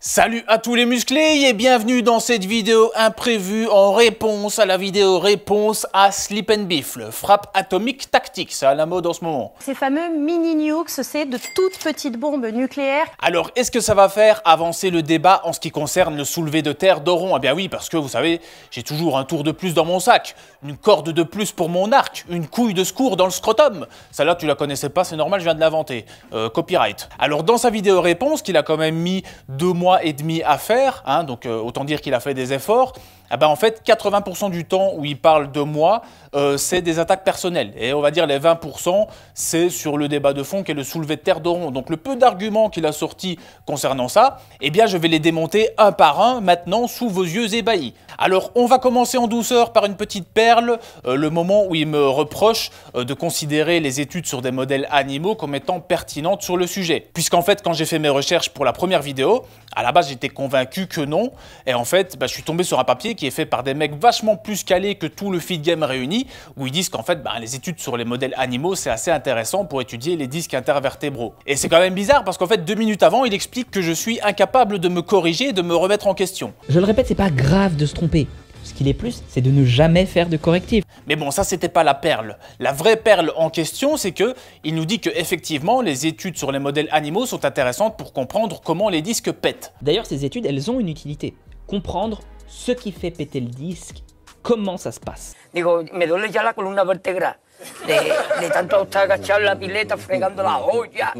Salut à tous les musclés et bienvenue dans cette vidéo imprévue en réponse à la vidéo réponse à Sleep and Beef, le frappe atomique tactique, c'est à la mode en ce moment. Ces fameux mini nukes, c'est de toutes petites bombes nucléaires. Alors, est-ce que ça va faire avancer le débat en ce qui concerne le soulevé de terre d'Oron? Eh bien oui, parce que vous savez, j'ai toujours un tour de plus dans mon sac, une corde de plus pour mon arc, une couille de secours dans le scrotum. Celle-là, tu la connaissais pas, c'est normal, je viens de l'inventer. Euh, copyright. Alors, dans sa vidéo réponse, qu'il a quand même mis deux mois et demi à faire, hein, donc euh, autant dire qu'il a fait des efforts, eh ben, en fait 80% du temps où il parle de moi, euh, c'est des attaques personnelles. Et on va dire les 20%, c'est sur le débat de fond qui est le soulevé de terre d'Oron. Donc le peu d'arguments qu'il a sortis concernant ça, eh bien je vais les démonter un par un maintenant sous vos yeux ébahis. Alors on va commencer en douceur par une petite perle, euh, le moment où il me reproche de considérer les études sur des modèles animaux comme étant pertinentes sur le sujet. Puisqu'en fait quand j'ai fait mes recherches pour la première vidéo, à la base, j'étais convaincu que non. Et en fait, bah, je suis tombé sur un papier qui est fait par des mecs vachement plus calés que tout le feed game réuni, où ils disent qu'en fait, bah, les études sur les modèles animaux, c'est assez intéressant pour étudier les disques intervertébraux. Et c'est quand même bizarre parce qu'en fait, deux minutes avant, il explique que je suis incapable de me corriger et de me remettre en question. Je le répète, c'est pas grave de se tromper. Ce qu'il est plus, c'est de ne jamais faire de correctif. Mais bon, ça c'était pas la perle. La vraie perle en question, c'est que il nous dit que effectivement, les études sur les modèles animaux sont intéressantes pour comprendre comment les disques pètent. D'ailleurs, ces études, elles ont une utilité. Comprendre ce qui fait péter le disque, comment ça se passe. Digo, me duele ya la columna vertebral de, de tanto estar agachado en la pileta fregando la olla.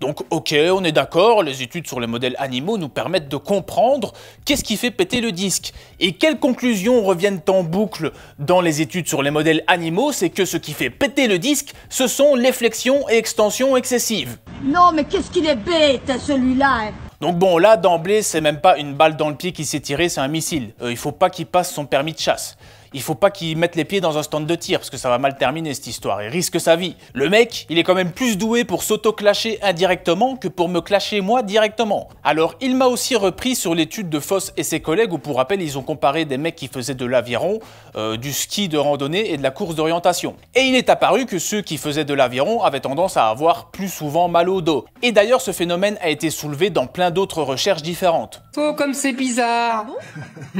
Donc ok, on est d'accord, les études sur les modèles animaux nous permettent de comprendre qu'est-ce qui fait péter le disque. Et quelles conclusions reviennent en boucle dans les études sur les modèles animaux C'est que ce qui fait péter le disque, ce sont les flexions et extensions excessives. Non, mais qu'est-ce qu'il est bête, celui-là hein. Donc bon, là, d'emblée, c'est même pas une balle dans le pied qui s'est tirée, c'est un missile. Euh, il faut pas qu'il passe son permis de chasse il faut pas qu'il mette les pieds dans un stand de tir, parce que ça va mal terminer cette histoire, il risque sa vie. Le mec, il est quand même plus doué pour s'auto-clasher indirectement que pour me clasher moi directement. Alors il m'a aussi repris sur l'étude de Foss et ses collègues, où pour rappel, ils ont comparé des mecs qui faisaient de l'aviron, euh, du ski de randonnée et de la course d'orientation. Et il est apparu que ceux qui faisaient de l'aviron avaient tendance à avoir plus souvent mal au dos. Et d'ailleurs, ce phénomène a été soulevé dans plein d'autres recherches différentes. Oh, comme c'est bizarre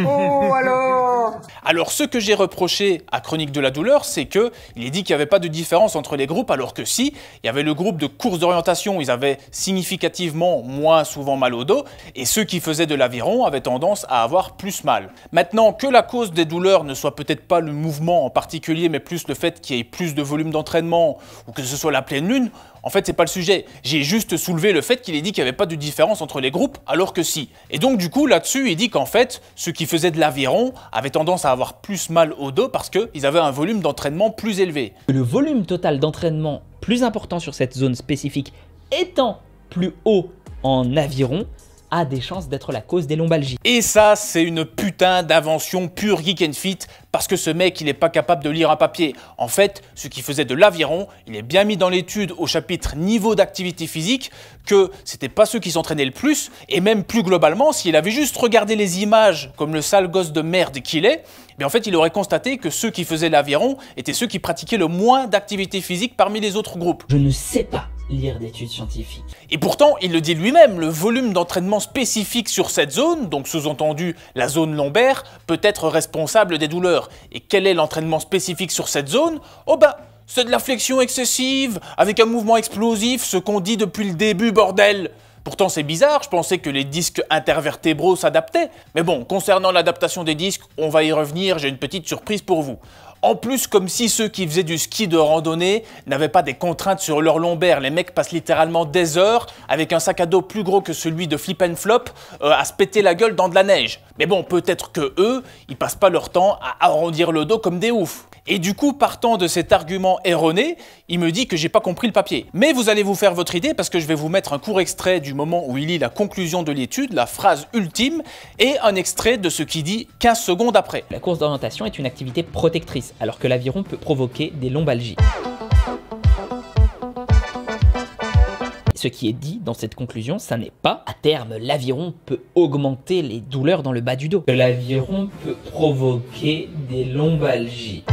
Oh, alors Alors ce que j'ai reproché à Chronique de la douleur, c'est que il est dit qu'il n'y avait pas de différence entre les groupes, alors que si, il y avait le groupe de course d'orientation, ils avaient significativement moins souvent mal au dos, et ceux qui faisaient de l'aviron avaient tendance à avoir plus mal. Maintenant, que la cause des douleurs ne soit peut-être pas le mouvement en particulier, mais plus le fait qu'il y ait plus de volume d'entraînement, ou que ce soit la pleine lune, en fait, c'est pas le sujet. J'ai juste soulevé le fait qu'il ait dit qu'il n'y avait pas de différence entre les groupes, alors que si. Et donc, du coup, là-dessus, il dit qu'en fait, ceux qui faisaient de l'aviron avaient tendance à avoir plus mal au dos parce qu'ils avaient un volume d'entraînement plus élevé. Le volume total d'entraînement plus important sur cette zone spécifique étant plus haut en aviron, a des chances d'être la cause des lombalgies. Et ça, c'est une putain d'invention pure geek and fit, parce que ce mec, il n'est pas capable de lire un papier. En fait, ce qui faisait de l'aviron, il est bien mis dans l'étude au chapitre niveau d'activité physique, que c'était pas ceux qui s'entraînaient le plus, et même plus globalement, s'il avait juste regardé les images comme le sale gosse de merde qu'il est, mais en fait, il aurait constaté que ceux qui faisaient l'aviron étaient ceux qui pratiquaient le moins d'activité physique parmi les autres groupes. Je ne sais pas lire d'études scientifiques. Et pourtant, il le dit lui-même, le volume d'entraînement spécifique sur cette zone, donc sous-entendu la zone lombaire, peut être responsable des douleurs. Et quel est l'entraînement spécifique sur cette zone? Oh bah, c'est de la flexion excessive, avec un mouvement explosif, ce qu'on dit depuis le début, bordel Pourtant c'est bizarre, je pensais que les disques intervertébraux s'adaptaient. Mais bon, concernant l'adaptation des disques, on va y revenir, j'ai une petite surprise pour vous. En plus, comme si ceux qui faisaient du ski de randonnée n'avaient pas des contraintes sur leur lombaire. Les mecs passent littéralement des heures avec un sac à dos plus gros que celui de Flip and Flop euh, à se péter la gueule dans de la neige. Mais bon, peut-être que eux, ils passent pas leur temps à arrondir le dos comme des oufs. Et du coup, partant de cet argument erroné, il me dit que j'ai pas compris le papier. Mais vous allez vous faire votre idée parce que je vais vous mettre un court extrait du moment où il lit la conclusion de l'étude, la phrase ultime, et un extrait de ce qu'il dit 15 secondes après. La course d'orientation est une activité protectrice, alors que l'aviron peut provoquer des lombalgies. Ce qui est dit dans cette conclusion, ça n'est pas à terme l'aviron peut augmenter les douleurs dans le bas du dos. L'aviron peut provoquer des lombalgies.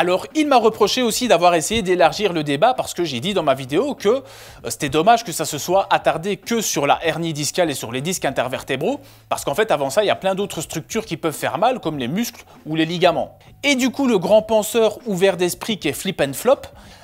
Alors, il m'a reproché aussi d'avoir essayé d'élargir le débat parce que j'ai dit dans ma vidéo que euh, c'était dommage que ça se soit attardé que sur la hernie discale et sur les disques intervertébraux, parce qu'en fait, avant ça, il y a plein d'autres structures qui peuvent faire mal, comme les muscles ou les ligaments. Et du coup, le grand penseur ouvert d'esprit qui est Flip and Flop,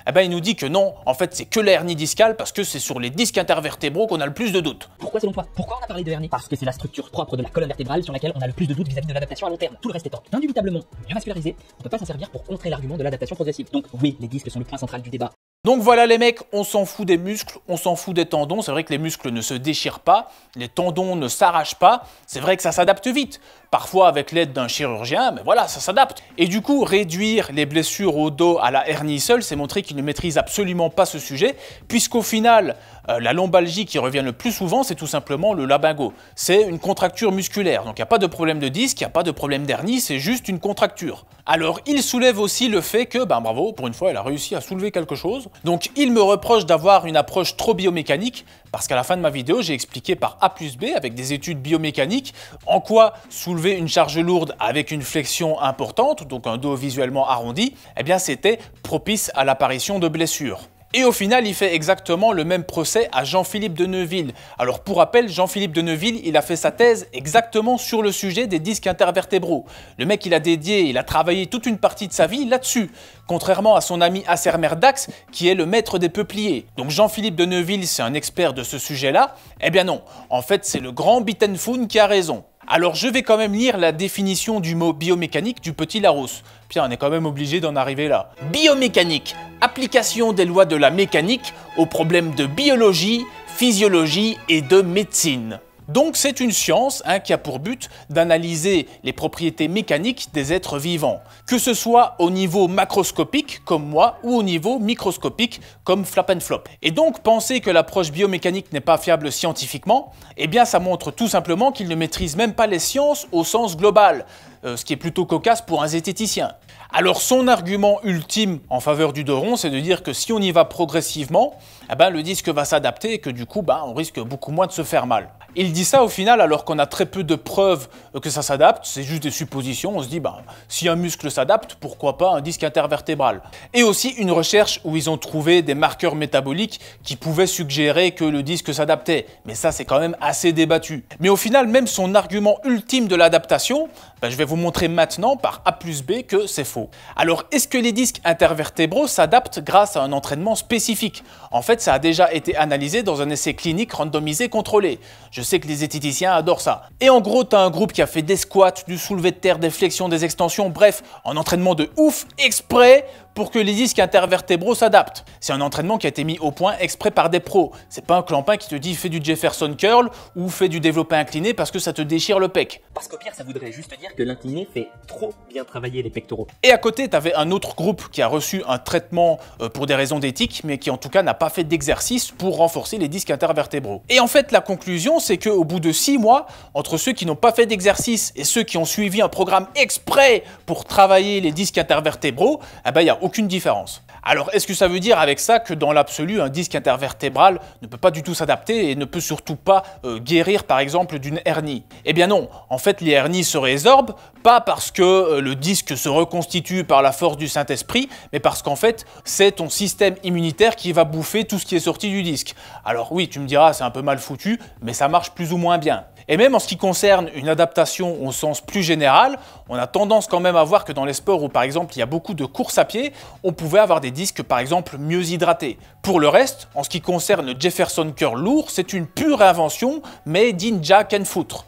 eh ben, il nous dit que non, en fait, c'est que la hernie discale parce que c'est sur les disques intervertébraux qu'on a le plus de doutes. Pourquoi selon toi Pourquoi on a parlé de hernie? Parce que c'est la structure propre de la colonne vertébrale sur laquelle on a le plus de doutes vis-à-vis de l'adaptation à long terme. Tout le reste étant indubitablement mieux vascularisé, on peut pas s'en servir pour contrer l'argument de l'adaptation progressive. Donc oui, les disques sont le point central du débat. Donc voilà les mecs, on s'en fout des muscles, on s'en fout des tendons. C'est vrai que les muscles ne se déchirent pas, les tendons ne s'arrachent pas. C'est vrai que ça s'adapte vite. Parfois avec l'aide d'un chirurgien, mais voilà, ça s'adapte. Et du coup, réduire les blessures au dos à la hernie seule, c'est montrer qu'il ne maîtrise absolument pas ce sujet, puisqu'au final, euh, la lombalgie qui revient le plus souvent, c'est tout simplement le labingo. C'est une contracture musculaire. Donc il n'y a pas de problème de disque, il n'y a pas de problème d'hernie, c'est juste une contracture. Alors il soulève aussi le fait que, ben bravo, pour une fois, elle a réussi à soulever quelque chose. Donc il me reproche d'avoir une approche trop biomécanique, parce qu'à la fin de ma vidéo, j'ai expliqué par A plus B, avec des études biomécaniques, en quoi soulever une charge lourde avec une flexion importante, donc un dos visuellement arrondi, eh bien c'était propice à l'apparition de blessures. Et au final, il fait exactement le même procès à Jean-Philippe de Neuville. Alors pour rappel, Jean-Philippe de Neuville, il a fait sa thèse exactement sur le sujet des disques intervertébraux. Le mec, il a dédié, il a travaillé toute une partie de sa vie là-dessus, contrairement à son ami Assermer Dax, qui est le maître des peupliers. Donc Jean-Philippe de Neuville, c'est un expert de ce sujet-là Eh bien non, en fait, c'est le grand Bittenfoun qui a raison. Alors je vais quand même lire la définition du mot biomécanique du petit Larousse. Puis on est quand même obligé d'en arriver là. Biomécanique, application des lois de la mécanique aux problèmes de biologie, physiologie et de médecine. Donc c'est une science hein, qui a pour but d'analyser les propriétés mécaniques des êtres vivants, que ce soit au niveau macroscopique comme moi ou au niveau microscopique comme Flap and Flop. Et donc penser que l'approche biomécanique n'est pas fiable scientifiquement, eh bien ça montre tout simplement qu'il ne maîtrise même pas les sciences au sens global, ce qui est plutôt cocasse pour un zététicien. Alors son argument ultime en faveur du dos rond, c'est de dire que si on y va progressivement, eh ben, le disque va s'adapter et que du coup, ben, on risque beaucoup moins de se faire mal. Il dit ça au final alors qu'on a très peu de preuves que ça s'adapte, c'est juste des suppositions, on se dit ben, si un muscle s'adapte, pourquoi pas un disque intervertébral? Et aussi une recherche où ils ont trouvé des marqueurs métaboliques qui pouvaient suggérer que le disque s'adaptait, mais ça c'est quand même assez débattu. Mais au final, même son argument ultime de l'adaptation, ben, je vais vous montrer maintenant par A plus B que c'est faux. Alors est-ce que les disques intervertébraux s'adaptent grâce à un entraînement spécifique? En fait, ça a déjà été analysé dans un essai clinique randomisé contrôlé. Je sais que les zététiciens adorent ça. Et en gros, tu as un groupe qui a fait des squats, du soulevé de terre, des flexions, des extensions, bref, un entraînement de ouf exprès pour que les disques intervertébraux s'adaptent. C'est un entraînement qui a été mis au point exprès par des pros. C'est pas un clampin qui te dit fais du Jefferson curl ou fais du développé incliné parce que ça te déchire le pec. Parce qu'au pire, ça voudrait juste dire que l'incliné fait trop bien travailler les pectoraux. Et à côté, tu avais un autre groupe qui a reçu un traitement euh, pour des raisons d'éthique, mais qui en tout cas n'a pas fait d'exercice pour renforcer les disques intervertébraux. Et en fait, la conclusion, c'est qu'au bout de 6 mois, entre ceux qui n'ont pas fait d'exercice et ceux qui ont suivi un programme exprès pour travailler les disques intervertébraux, eh ben, il y a aucune différence. Alors, est-ce que ça veut dire avec ça que dans l'absolu, un disque intervertébral ne peut pas du tout s'adapter et ne peut surtout pas euh, guérir, par exemple, d'une hernie? Eh bien non, en fait, les hernies se résorbent, pas parce que euh, le disque se reconstitue par la force du Saint-Esprit, mais parce qu'en fait, c'est ton système immunitaire qui va bouffer tout ce qui est sorti du disque. Alors oui, tu me diras, c'est un peu mal foutu, mais ça marche plus ou moins bien. Et même en ce qui concerne une adaptation au sens plus général, on a tendance quand même à voir que dans les sports où par exemple il y a beaucoup de courses à pied, on pouvait avoir des disques par exemple mieux hydratés. Pour le reste, en ce qui concerne le Jefferson Curl lourd, c'est une pure invention made in Jack and Foutre.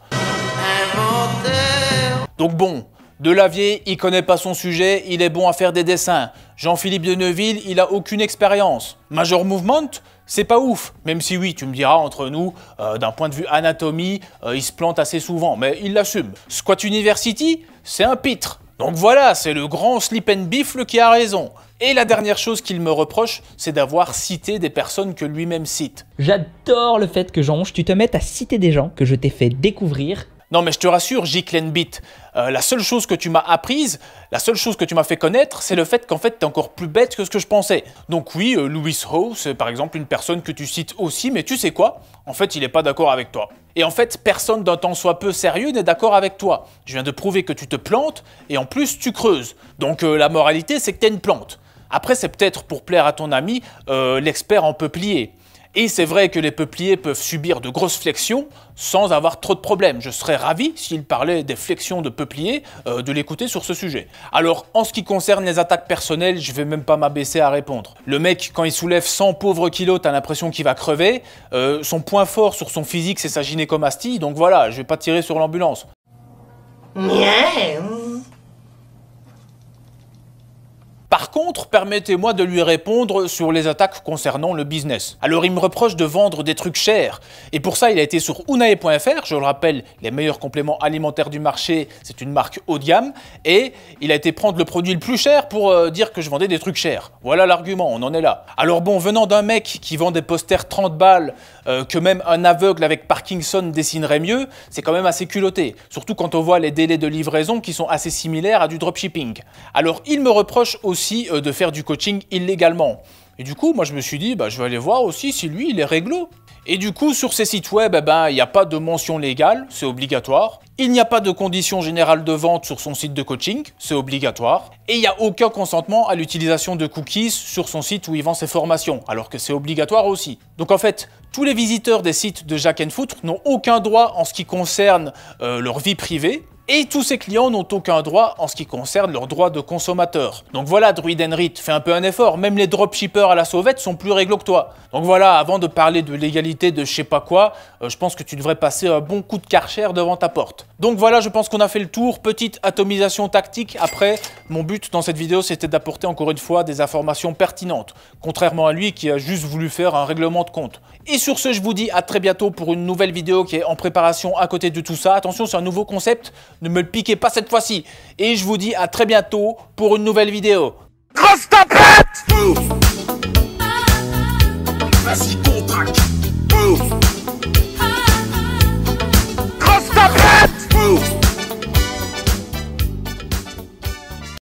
Donc bon, Delavier, il connaît pas son sujet, il est bon à faire des dessins. Jean-Philippe de Neuville, il a aucune expérience. Major Movement, c'est pas ouf. Même si oui, tu me diras entre nous, euh, d'un point de vue anatomie, euh, il se plante assez souvent, mais il l'assume. Squat University, c'est un pitre. Donc voilà, c'est le grand slip and bifle qui a raison. Et la dernière chose qu'il me reproche, c'est d'avoir cité des personnes que lui-même cite. J'adore le fait que Jean tu te mettes à citer des gens que je t'ai fait découvrir Non mais je te rassure, J. Bit, euh, la seule chose que tu m'as apprise, la seule chose que tu m'as fait connaître, c'est le fait qu'en fait tu es encore plus bête que ce que je pensais. Donc oui, euh, Louis Ho, c'est par exemple une personne que tu cites aussi, mais tu sais quoi? En fait, il n'est pas d'accord avec toi. Et en fait, personne d'un temps soit peu sérieux n'est d'accord avec toi. Je viens de prouver que tu te plantes, et en plus tu creuses. Donc euh, la moralité, c'est que tu es une plante. Après, c'est peut-être pour plaire à ton ami, l'expert en peuplier. Et c'est vrai que les peupliers peuvent subir de grosses flexions sans avoir trop de problèmes. Je serais ravi, s'il parlait des flexions de peupliers, euh, de l'écouter sur ce sujet. Alors, en ce qui concerne les attaques personnelles, je vais même pas m'abaisser à répondre. Le mec, quand il soulève 100 pauvres kilos, t'as l'impression qu'il va crever. Euh, son point fort sur son physique, c'est sa gynécomastie, donc voilà, je vais pas tirer sur l'ambulance. Par contre, permettez-moi de lui répondre sur les attaques concernant le business. Alors il me reproche de vendre des trucs chers, et pour ça il a été sur unae.fr, je le rappelle, les meilleurs compléments alimentaires du marché, c'est une marque haut de gamme, et il a été prendre le produit le plus cher pour euh, dire que je vendais des trucs chers. Voilà l'argument, on en est là. Alors bon, venant d'un mec qui vend des posters 30 balles, euh, que même un aveugle avec Parkinson dessinerait mieux, c'est quand même assez culotté, surtout quand on voit les délais de livraison qui sont assez similaires à du dropshipping. Alors il me reproche aussi euh, de faire du coaching illégalement. Et du coup, moi je me suis dit, bah, je vais aller voir aussi si lui, il est réglo. Et du coup, sur ces sites web, eh ben, il n'y a pas de mention légale, c'est obligatoire. Il n'y a pas de conditions générales de vente sur son site de coaching, c'est obligatoire. Et il n'y a aucun consentement à l'utilisation de cookies sur son site où il vend ses formations, alors que c'est obligatoire aussi. Donc en fait, tous les visiteurs des sites de Jack Foutre n'ont aucun droit en ce qui concerne euh, leur vie privée, et tous ses clients n'ont aucun droit en ce qui concerne leurs droits de consommateur. Donc voilà, Druid Enrit, fais un peu un effort. Même les dropshippers à la sauvette sont plus réglo que toi. Donc voilà, avant de parler de l'égalité de je sais pas quoi, euh, je pense que tu devrais passer un bon coup de karcher devant ta porte. Donc voilà, je pense qu'on a fait le tour. Petite atomisation tactique. Après, mon but dans cette vidéo, c'était d'apporter encore une fois des informations pertinentes. Contrairement à lui qui a juste voulu faire un règlement de compte. Et sur ce, je vous dis à très bientôt pour une nouvelle vidéo qui est en préparation à côté de tout ça. Attention, c'est un nouveau concept ne me le piquez pas cette fois-ci. Et je vous dis à très bientôt pour une nouvelle vidéo. Grosse Vas-y,